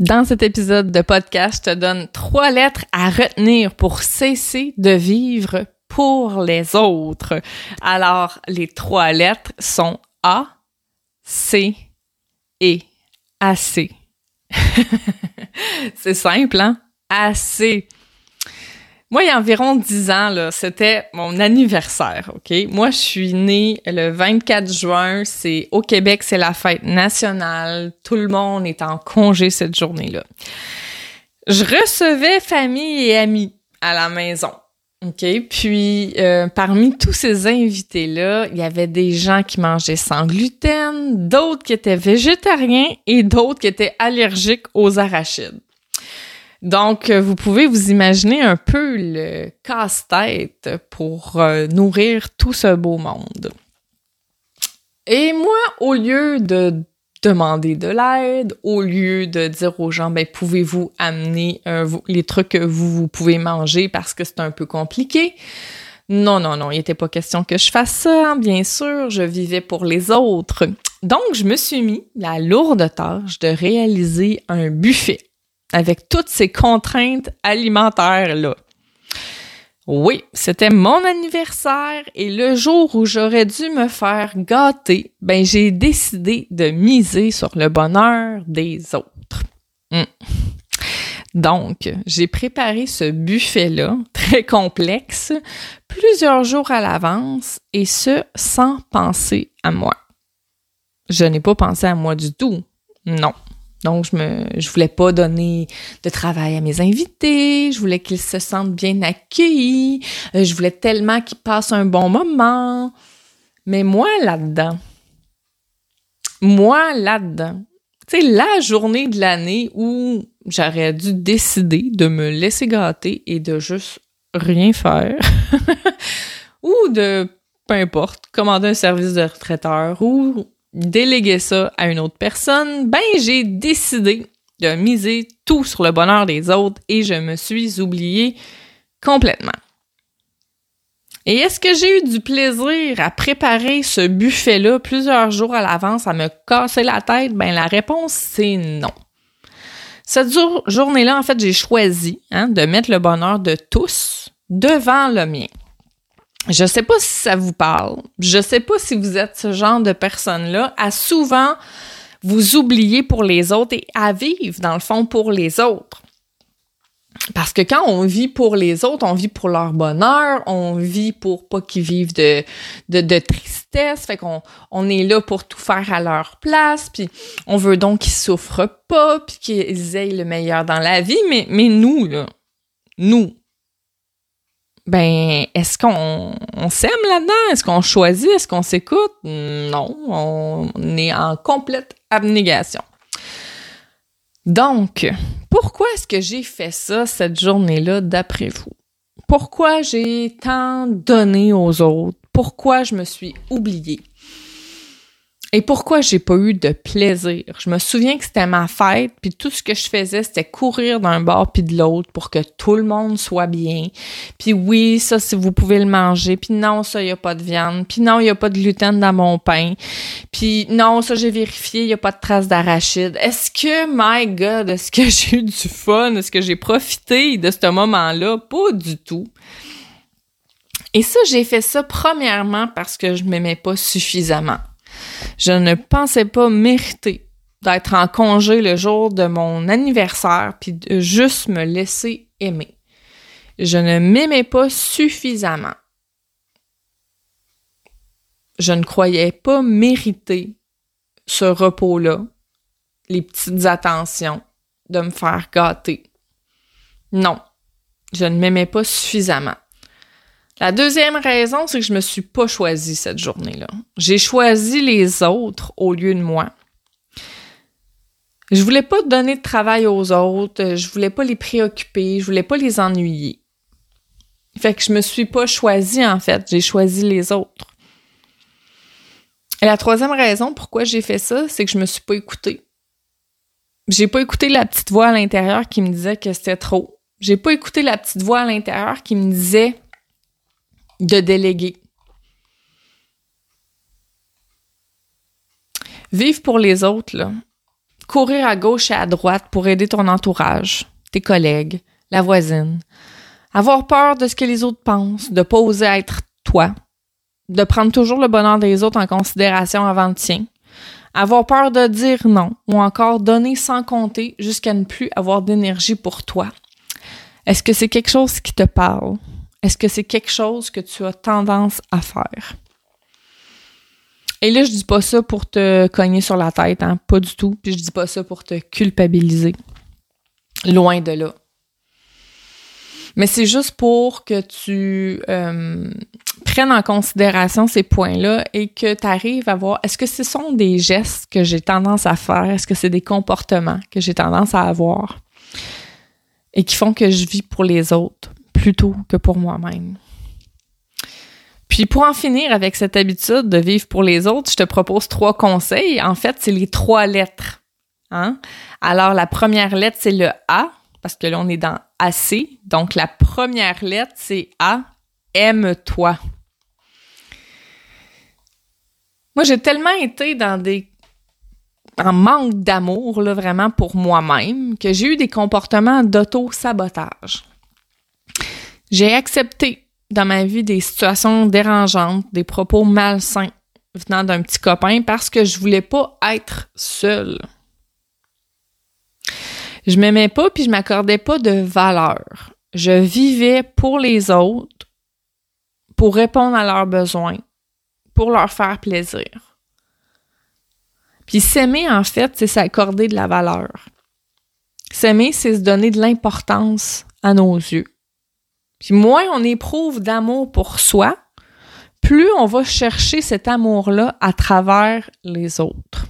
Dans cet épisode de podcast, je te donne trois lettres à retenir pour cesser de vivre pour les autres. Alors, les trois lettres sont A, C et AC. C'est simple, hein? AC. Moi, il y a environ dix ans, là, c'était mon anniversaire, OK? Moi, je suis née le 24 juin. C'est au Québec, c'est la fête nationale. Tout le monde est en congé cette journée-là. Je recevais famille et amis à la maison. OK? Puis, euh, parmi tous ces invités-là, il y avait des gens qui mangeaient sans gluten, d'autres qui étaient végétariens et d'autres qui étaient allergiques aux arachides. Donc, euh, vous pouvez vous imaginer un peu le casse-tête pour euh, nourrir tout ce beau monde. Et moi, au lieu de demander de l'aide, au lieu de dire aux gens, ben, pouvez-vous amener les trucs que vous, vous pouvez manger parce que c'est un peu compliqué? Non, non, non, il n'était pas question que je fasse ça, hein, bien sûr, je vivais pour les autres. Donc, je me suis mis la lourde tâche de réaliser un buffet avec toutes ces contraintes alimentaires-là. Oui, c'était mon anniversaire et le jour où j'aurais dû me faire gâter, ben j'ai décidé de miser sur le bonheur des autres. Hmm. Donc, j'ai préparé ce buffet-là, très complexe, plusieurs jours à l'avance, et ce, sans penser à moi. Je n'ai pas pensé à moi du tout. Non. Donc, je me, je voulais pas donner de travail à mes invités. Je voulais qu'ils se sentent bien accueillis. Euh, je voulais tellement qu'ils passent un bon moment. Mais moi, là-dedans, moi, là-dedans, tu sais, la journée de l'année où j'aurais dû décider de me laisser gâter et de juste rien faire, ou de, peu importe, commander un service de retraiteur, ou déléguer ça à une autre personne, ben j'ai décidé de miser tout sur le bonheur des autres et je me suis oubliée complètement. Et est-ce que j'ai eu du plaisir à préparer ce buffet-là plusieurs jours à l'avance, à me casser la tête? Ben la réponse c'est non. Cette journée-là, en fait, j'ai choisi hein, de mettre le bonheur de tous devant le mien. Je sais pas si ça vous parle. Je sais pas si vous êtes ce genre de personne-là à souvent vous oublier pour les autres et à vivre, dans le fond, pour les autres. Parce que quand on vit pour les autres, on vit pour leur bonheur, on vit pour pas qu'ils vivent de, de, tristesse, fait qu'on on est là pour tout faire à leur place, puis on veut donc qu'ils souffrent pas, puis qu'ils aient le meilleur dans la vie, mais, mais nous, là, nous, ben, est-ce qu'on on s'aime là-dedans? Est-ce qu'on choisit? Est-ce qu'on s'écoute? Non, on est en complète abnégation. Donc, pourquoi est-ce que j'ai fait ça cette journée-là d'après vous? Pourquoi j'ai tant donné aux autres? Pourquoi je me suis oubliée? Et pourquoi j'ai pas eu de plaisir? Je me souviens que c'était ma fête, puis tout ce que je faisais, c'était courir d'un bord puis de l'autre pour que tout le monde soit bien. Puis oui, ça, si vous pouvez le manger. Puis non, ça, il a pas de viande. Puis non, il y a pas de gluten dans mon pain. Puis non, ça, j'ai vérifié, il y a pas de traces d'arachide. Est-ce que, my God, est-ce que j'ai eu du fun? Est-ce que j'ai profité de ce moment-là? Pas du tout. Et ça, j'ai fait ça premièrement parce que je m'aimais pas suffisamment. Je ne pensais pas mériter d'être en congé le jour de mon anniversaire puis de juste me laisser aimer. Je ne m'aimais pas suffisamment. Je ne croyais pas mériter ce repos-là, les petites attentions, de me faire gâter. Non, je ne m'aimais pas suffisamment. La deuxième raison, c'est que je me suis pas choisie cette journée-là. J'ai choisi les autres au lieu de moi. Je voulais pas donner de travail aux autres, je voulais pas les préoccuper, je voulais pas les ennuyer. Fait que je me suis pas choisie en fait, j'ai choisi les autres. Et la troisième raison pourquoi j'ai fait ça, c'est que je me suis pas écoutée. J'ai pas écouté la petite voix à l'intérieur qui me disait que c'était trop. J'ai pas écouté la petite voix à l'intérieur qui me disait de déléguer. Vivre pour les autres, courir à gauche et à droite pour aider ton entourage, tes collègues, la voisine. Avoir peur de ce que les autres pensent, de pas oser être toi, de prendre toujours le bonheur des autres en considération avant le tien. Avoir peur de dire non ou encore donner sans compter jusqu'à ne plus avoir d'énergie pour toi. Est-ce que c'est quelque chose qui te parle? Est-ce que c'est quelque chose que tu as tendance à faire? Et là, je dis pas ça pour te cogner sur la tête, hein, pas du tout. Puis je dis pas ça pour te culpabiliser. Loin de là. Mais c'est juste pour que tu euh, prennes en considération ces points-là et que tu arrives à voir est-ce que ce sont des gestes que j'ai tendance à faire, est-ce que c'est des comportements que j'ai tendance à avoir et qui font que je vis pour les autres? Plutôt que pour moi-même. Puis pour en finir avec cette habitude de vivre pour les autres, je te propose trois conseils. En fait, c'est les trois lettres. Hein? Alors la première lettre, c'est le A parce que là, on est dans AC. Donc, la première lettre, c'est A. Aime-toi. Moi, j'ai tellement été dans des en manque d'amour, là, vraiment pour moi-même, que j'ai eu des comportements d'auto-sabotage. J'ai accepté dans ma vie des situations dérangeantes, des propos malsains venant d'un petit copain parce que je voulais pas être seule. Je m'aimais pas puis je m'accordais pas de valeur. Je vivais pour les autres, pour répondre à leurs besoins, pour leur faire plaisir. Puis s'aimer, en fait, c'est s'accorder de la valeur. S'aimer, c'est se donner de l'importance à nos yeux. Puis moins on éprouve d'amour pour soi, plus on va chercher cet amour-là à travers les autres.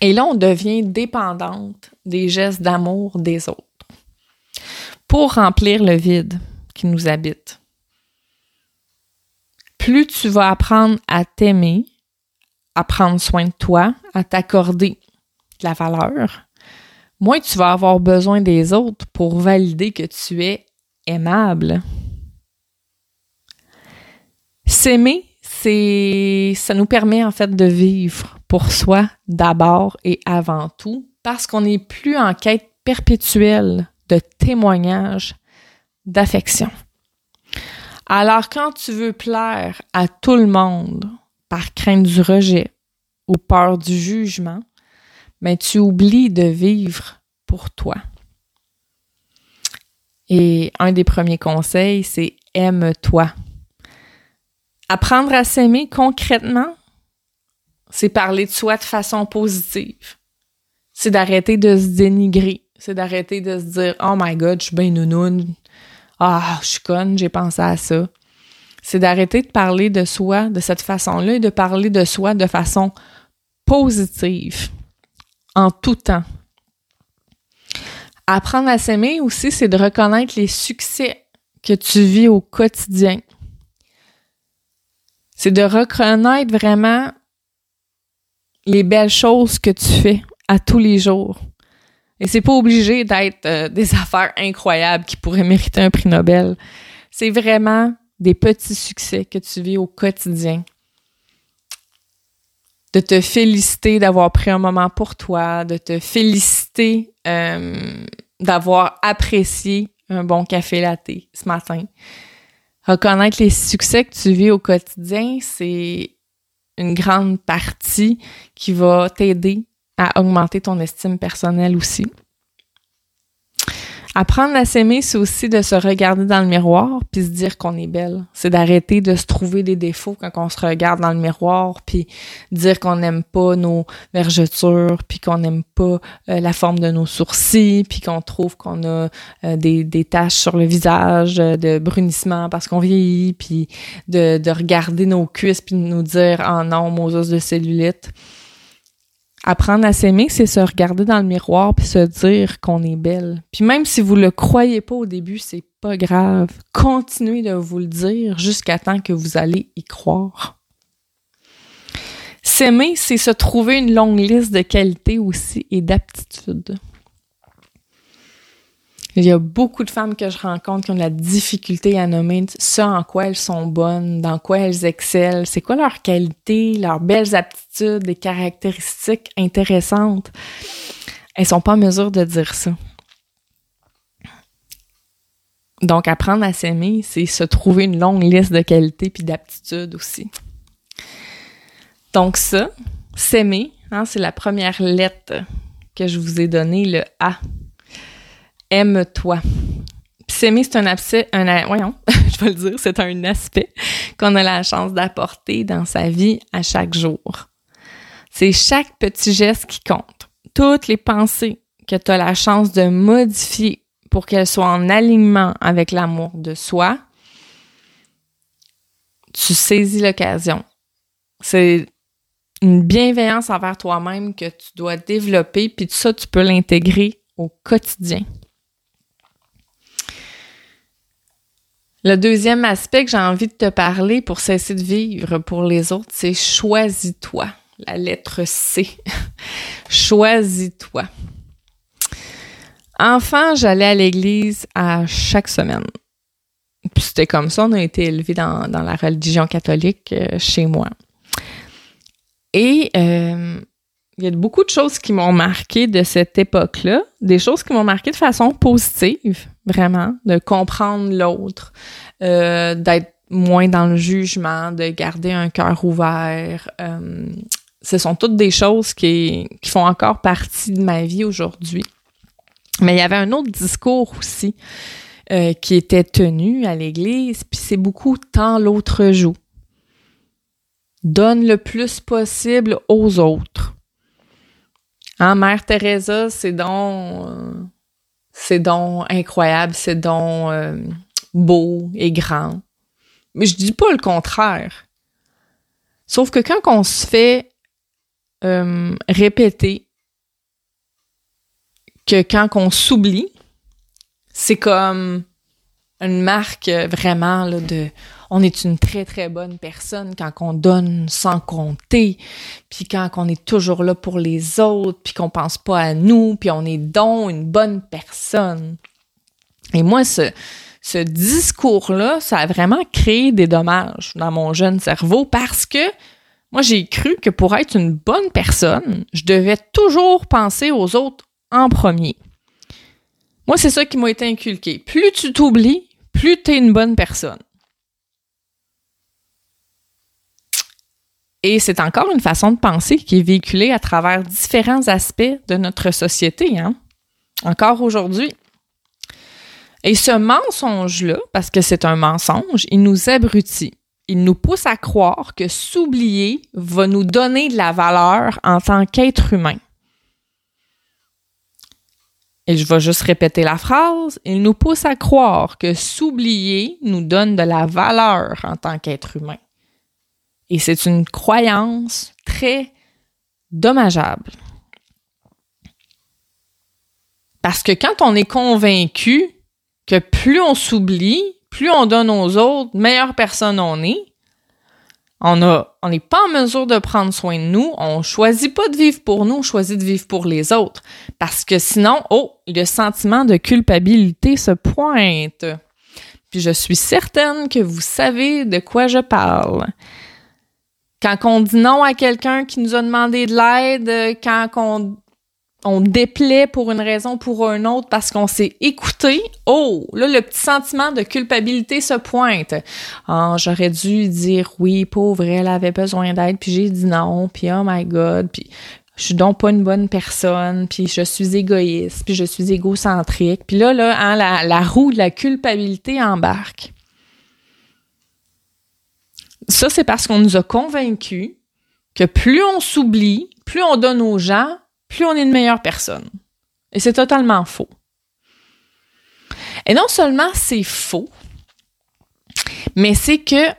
Et là, on devient dépendante des gestes d'amour des autres pour remplir le vide qui nous habite. Plus tu vas apprendre à t'aimer, à prendre soin de toi, à t'accorder de la valeur, moins tu vas avoir besoin des autres pour valider que tu es aimable. S'aimer, c'est ça nous permet en fait de vivre pour soi d'abord et avant tout, parce qu'on n'est plus en quête perpétuelle de témoignage d'affection. Alors quand tu veux plaire à tout le monde par crainte du rejet ou peur du jugement, mais ben, tu oublies de vivre pour toi. Et un des premiers conseils, c'est aime-toi. Apprendre à s'aimer concrètement, c'est parler de soi de façon positive. C'est d'arrêter de se dénigrer. C'est d'arrêter de se dire Oh my god, je suis bien nounoun. Ah, je suis conne, j'ai pensé à ça. C'est d'arrêter de parler de soi de cette façon-là et de parler de soi de façon positive, en tout temps. Apprendre à s'aimer aussi, c'est de reconnaître les succès que tu vis au quotidien. C'est de reconnaître vraiment les belles choses que tu fais à tous les jours. Et c'est pas obligé d'être euh, des affaires incroyables qui pourraient mériter un prix Nobel. C'est vraiment des petits succès que tu vis au quotidien. De te féliciter d'avoir pris un moment pour toi, de te féliciter euh, d'avoir apprécié un bon café latte ce matin. Reconnaître les succès que tu vis au quotidien, c'est une grande partie qui va t'aider à augmenter ton estime personnelle aussi. Apprendre à s'aimer, c'est aussi de se regarder dans le miroir puis se dire qu'on est belle. C'est d'arrêter de se trouver des défauts quand on se regarde dans le miroir puis dire qu'on n'aime pas nos vergetures puis qu'on n'aime pas euh, la forme de nos sourcils puis qu'on trouve qu'on a euh, des, taches sur le visage euh, de brunissement parce qu'on vieillit puis de, de regarder nos cuisses puis de nous dire « Oh non, mon os de cellulite ». Apprendre à s'aimer, c'est se regarder dans le miroir puis se dire qu'on est belle. Puis même si vous le croyez pas au début, c'est pas grave. Continuez de vous le dire jusqu'à temps que vous allez y croire. S'aimer, c'est se trouver une longue liste de qualités aussi et d'aptitudes. Il y a beaucoup de femmes que je rencontre qui ont de la difficulté à nommer ce en quoi elles sont bonnes, dans quoi elles excellent, c'est quoi leurs qualités, leurs belles aptitudes, des caractéristiques intéressantes. Elles sont pas en mesure de dire ça. Donc, apprendre à s'aimer, c'est se trouver une longue liste de qualités puis d'aptitudes aussi. Donc ça, s'aimer, hein, c'est la première lettre que je vous ai donnée, le A. Aime-toi. S'aimer, c'est un aspect, un, je vais le dire, c'est un aspect qu'on a la chance d'apporter dans sa vie à chaque jour. C'est chaque petit geste qui compte. Toutes les pensées que tu as la chance de modifier pour qu'elles soient en alignement avec l'amour de soi, tu saisis l'occasion. C'est une bienveillance envers toi-même que tu dois développer, puis ça, tu peux l'intégrer au quotidien. Le deuxième aspect que j'ai envie de te parler pour cesser de vivre pour les autres, c'est choisis-toi. La lettre C. choisis-toi. Enfant, j'allais à l'église à chaque semaine. Puis c'était comme ça, on a été élevés dans, la religion catholique euh, chez moi. Et euh, il y a beaucoup de choses qui m'ont marqué de cette époque-là, des choses qui m'ont marqué de façon positive, vraiment, de comprendre l'autre, euh, d'être moins dans le jugement, de garder un cœur ouvert. Euh, ce sont toutes des choses qui, qui font encore partie de ma vie aujourd'hui. Mais il y avait un autre discours aussi qui était tenu à l'Église, puis c'est beaucoup tant l'autre joue donne le plus possible aux autres. Hein, Mère Teresa, c'est donc, euh, c'est donc incroyable, c'est donc euh, beau et grand. Mais je dis pas le contraire. Sauf que quand on se fait euh, répéter que quand on s'oublie, c'est comme une marque vraiment là, de on est une très très bonne personne quand on donne sans compter, puis quand on est toujours là pour les autres, puis qu'on pense pas à nous, puis on est donc une bonne personne. Et moi ce ce discours-là, ça a vraiment créé des dommages dans mon jeune cerveau parce que moi j'ai cru que pour être une bonne personne, je devais toujours penser aux autres en premier. Moi, c'est ça qui m'a été inculqué. Plus tu t'oublies, plus tu es une bonne personne. Et c'est encore une façon de penser qui est véhiculée à travers différents aspects de notre société, hein? encore aujourd'hui. Et ce mensonge-là, parce que c'est un mensonge, il nous abrutit. Il nous pousse à croire que s'oublier va nous donner de la valeur en tant qu'être humain. Et je vais juste répéter la phrase. Il nous pousse à croire que s'oublier nous donne de la valeur en tant qu'être humain. Et c'est une croyance très dommageable. Parce que quand on est convaincu que plus on s'oublie, plus on donne aux autres, meilleure personne on est, on a, on n'est pas en mesure de prendre soin de nous, on choisit pas de vivre pour nous, on choisit de vivre pour les autres. Parce que sinon, oh, le sentiment de culpabilité se pointe. Puis je suis certaine que vous savez de quoi je parle. Quand on dit non à quelqu'un qui nous a demandé de l'aide, quand on, on déplaît pour une raison ou pour une autre parce qu'on s'est écouté, oh, là, le petit sentiment de culpabilité se pointe. Ah, j'aurais dû dire oui, pauvre, elle avait besoin d'aide, puis j'ai dit non, puis oh my god, puis je suis donc pas une bonne personne, puis je suis égoïste, puis je suis égocentrique. Puis là, là, hein, la, la roue de la culpabilité embarque. Ça, c'est parce qu'on nous a convaincus que plus on s'oublie, plus on donne aux gens, plus on est une meilleure personne. Et c'est totalement faux. Et non seulement c'est faux, mais c'est que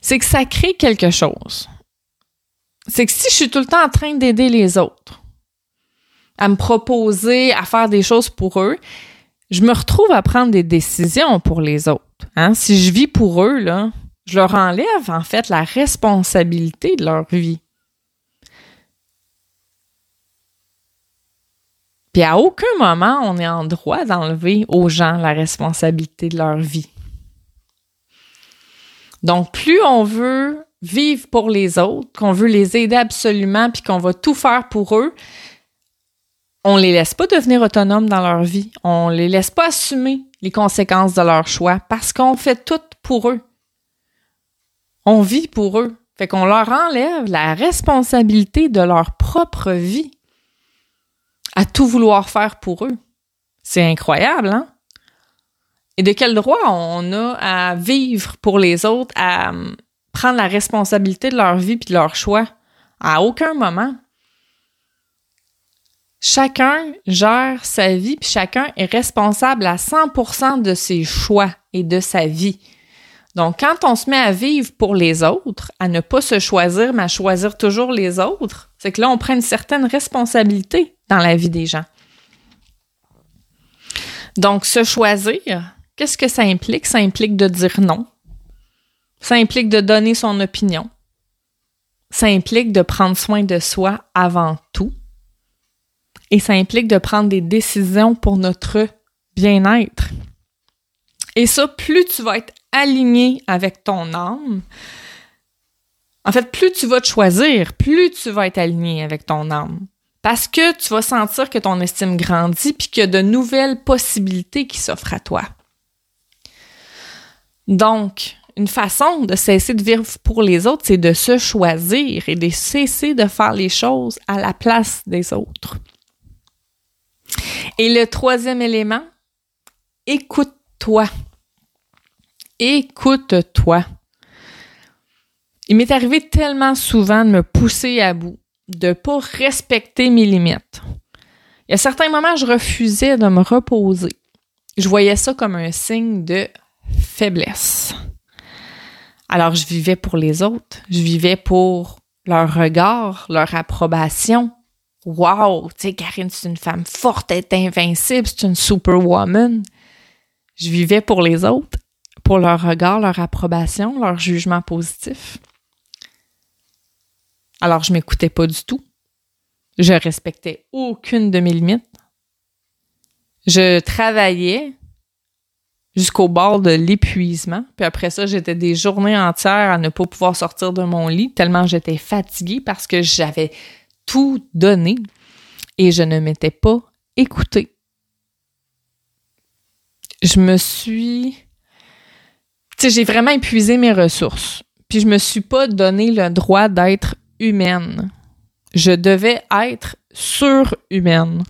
c'est que ça crée quelque chose. C'est que si je suis tout le temps en train d'aider les autres, à me proposer, à faire des choses pour eux, je me retrouve à prendre des décisions pour les autres. Hein? Si je vis pour eux, je leur enlève en fait la responsabilité de leur vie. Puis à aucun moment on est en droit d'enlever aux gens la responsabilité de leur vie. Donc plus on veut vivre pour les autres, qu'on veut les aider absolument, puis qu'on va tout faire pour eux, on les laisse pas devenir autonomes dans leur vie. On les laisse pas assumer les conséquences de leur choix parce qu'on fait tout pour eux. On vit pour eux. Fait qu'on leur enlève la responsabilité de leur propre vie à tout vouloir faire pour eux. C'est incroyable, hein? Et de quel droit on a à vivre pour les autres, à hum, prendre la responsabilité de leur vie puis de leur choix? À aucun moment. Chacun gère sa vie, puis chacun est responsable à 100% de ses choix et de sa vie. Donc, quand on se met à vivre pour les autres, à ne pas se choisir, mais à choisir toujours les autres, c'est que là, on prend une certaine responsabilité dans la vie des gens. Donc, se choisir, qu'est-ce que ça implique? Ça implique de dire non. Ça implique de donner son opinion. Ça implique de prendre soin de soi avant tout et ça implique de prendre des décisions pour notre bien-être. Et ça, plus tu vas être aligné avec ton âme, en fait, plus tu vas te choisir, plus tu vas être aligné avec ton âme. Parce que tu vas sentir que ton estime grandit puis qu'il y a de nouvelles possibilités qui s'offrent à toi. Donc, une façon de cesser de vivre pour les autres, c'est de se choisir et de cesser de faire les choses à la place des autres. Et le troisième élément, écoute-toi. Écoute-toi. Il m'est arrivé tellement souvent de me pousser à bout, de pas respecter mes limites. Il y a certains moments, je refusais de me reposer. Je voyais ça comme un signe de faiblesse. Alors, je vivais pour les autres. Je vivais pour leur regard, leur approbation, Wow, tu sais, Karine, c'est une femme forte, elle est invincible, c'est une superwoman. Je vivais pour les autres, pour leur regard, leur approbation, leur jugement positif. Alors, je m'écoutais pas du tout. Je respectais aucune de mes limites. Je travaillais jusqu'au bord de l'épuisement. Puis après ça, j'étais des journées entières à ne pas pouvoir sortir de mon lit tellement j'étais fatiguée parce que j'avais tout donné et je ne m'étais pas écoutée. Je me suis. Tu sais, j'ai vraiment épuisé mes ressources. Puis je me suis pas donné le droit d'être humaine. Je devais être surhumaine.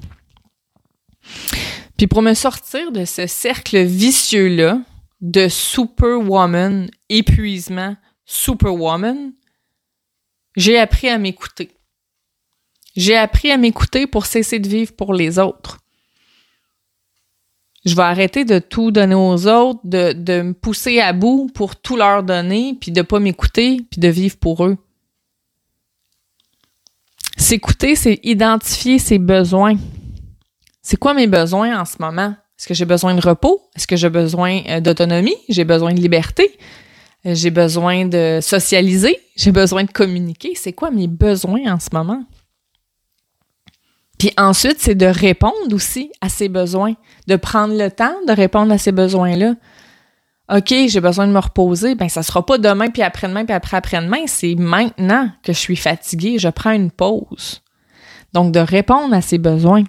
Puis pour me sortir de ce cercle vicieux-là de superwoman, épuisement, superwoman, j'ai appris à m'écouter. J'ai appris à m'écouter pour cesser de vivre pour les autres. Je vais arrêter de tout donner aux autres, de, me pousser à bout pour tout leur donner, puis de pas m'écouter, puis de vivre pour eux. S'écouter, c'est identifier ses besoins. C'est quoi mes besoins en ce moment? Est-ce que j'ai besoin de repos? Est-ce que j'ai besoin euh, d'autonomie? J'ai besoin de liberté? Euh, j'ai besoin de socialiser? J'ai besoin de communiquer? C'est quoi mes besoins en ce moment? Puis ensuite, c'est de répondre aussi à ses besoins, de prendre le temps de répondre à ces besoins-là. OK, j'ai besoin de me reposer, ben ça sera pas demain puis après-demain puis après-après-demain, c'est maintenant que je suis fatiguée, je prends une pause. Donc de répondre à ses besoins.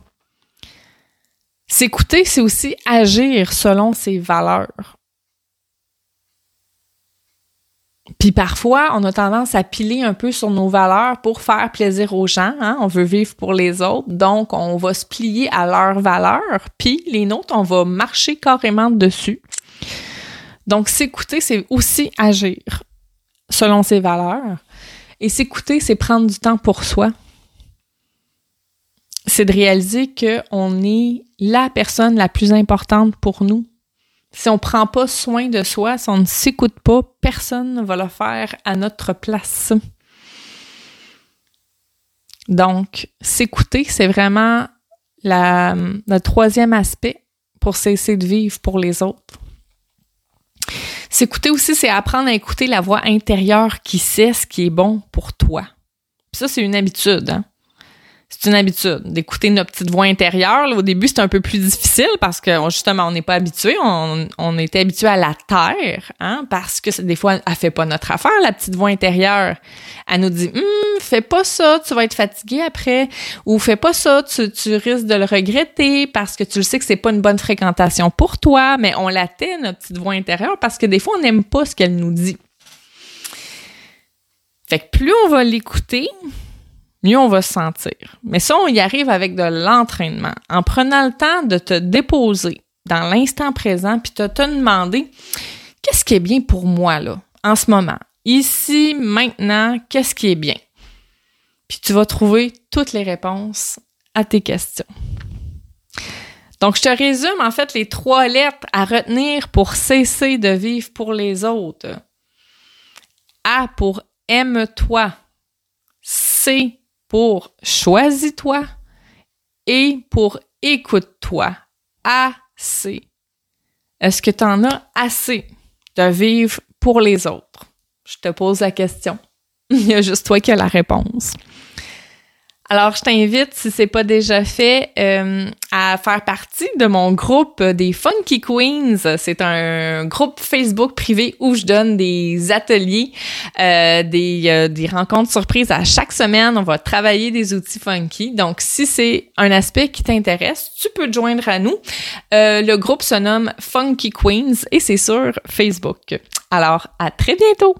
S'écouter, c'est aussi agir selon ses valeurs. Puis parfois, on a tendance à piler un peu sur nos valeurs pour faire plaisir aux gens. Hein? On veut vivre pour les autres, donc on va se plier à leurs valeurs. Puis les nôtres, on va marcher carrément dessus. Donc s'écouter, c'est aussi agir selon ses valeurs. Et s'écouter, c'est prendre du temps pour soi. C'est de réaliser qu'on est la personne la plus importante pour nous si on prend pas soin de soi, si on ne s'écoute pas, personne ne va le faire à notre place. Donc, s'écouter, c'est vraiment le troisième aspect pour cesser de vivre pour les autres. S'écouter aussi, c'est apprendre à écouter la voix intérieure qui sait ce qui est bon pour toi. ça, c'est une habitude. Hein? C'est une habitude d'écouter notre petite voix intérieure. au début, c'est un peu plus difficile parce que justement, on n'est pas habitué. On, on était habitué à la terre, hein, parce que des fois, elle fait pas notre affaire, la petite voix intérieure. Elle nous dit, hum, fais pas ça, tu vas être fatigué après, ou fais pas ça, tu, tu risques de le regretter parce que tu le sais que c'est pas une bonne fréquentation pour toi. Mais on la tait, notre petite voix intérieure, parce que des fois, on n'aime pas ce qu'elle nous dit. Fait que plus on va l'écouter, mieux on va se sentir. Mais ça, on y arrive avec de l'entraînement. En prenant le temps de te déposer dans l'instant présent, puis de te demander qu'est-ce qui est bien pour moi, là, en ce moment? Ici, maintenant, qu'est-ce qui est bien? Puis tu vas trouver toutes les réponses à tes questions. Donc, je te résume en fait les trois lettres à retenir pour cesser de vivre pour les autres. A pour aime-toi. C pour choisis-toi et pour écoute-toi assez. Est-ce que tu en as assez de vivre pour les autres? Je te pose la question. Il y a juste toi qui as la réponse. Alors, je t'invite, si c'est pas déjà fait, euh, à faire partie de mon groupe des Funky Queens. C'est un groupe Facebook privé où je donne des ateliers, euh, des, euh, des rencontres surprises à chaque semaine. On va travailler des outils funky. Donc, si c'est un aspect qui t'intéresse, tu peux te joindre à nous. le groupe se nomme Funky Queens et c'est sur Facebook. Alors, à très bientôt!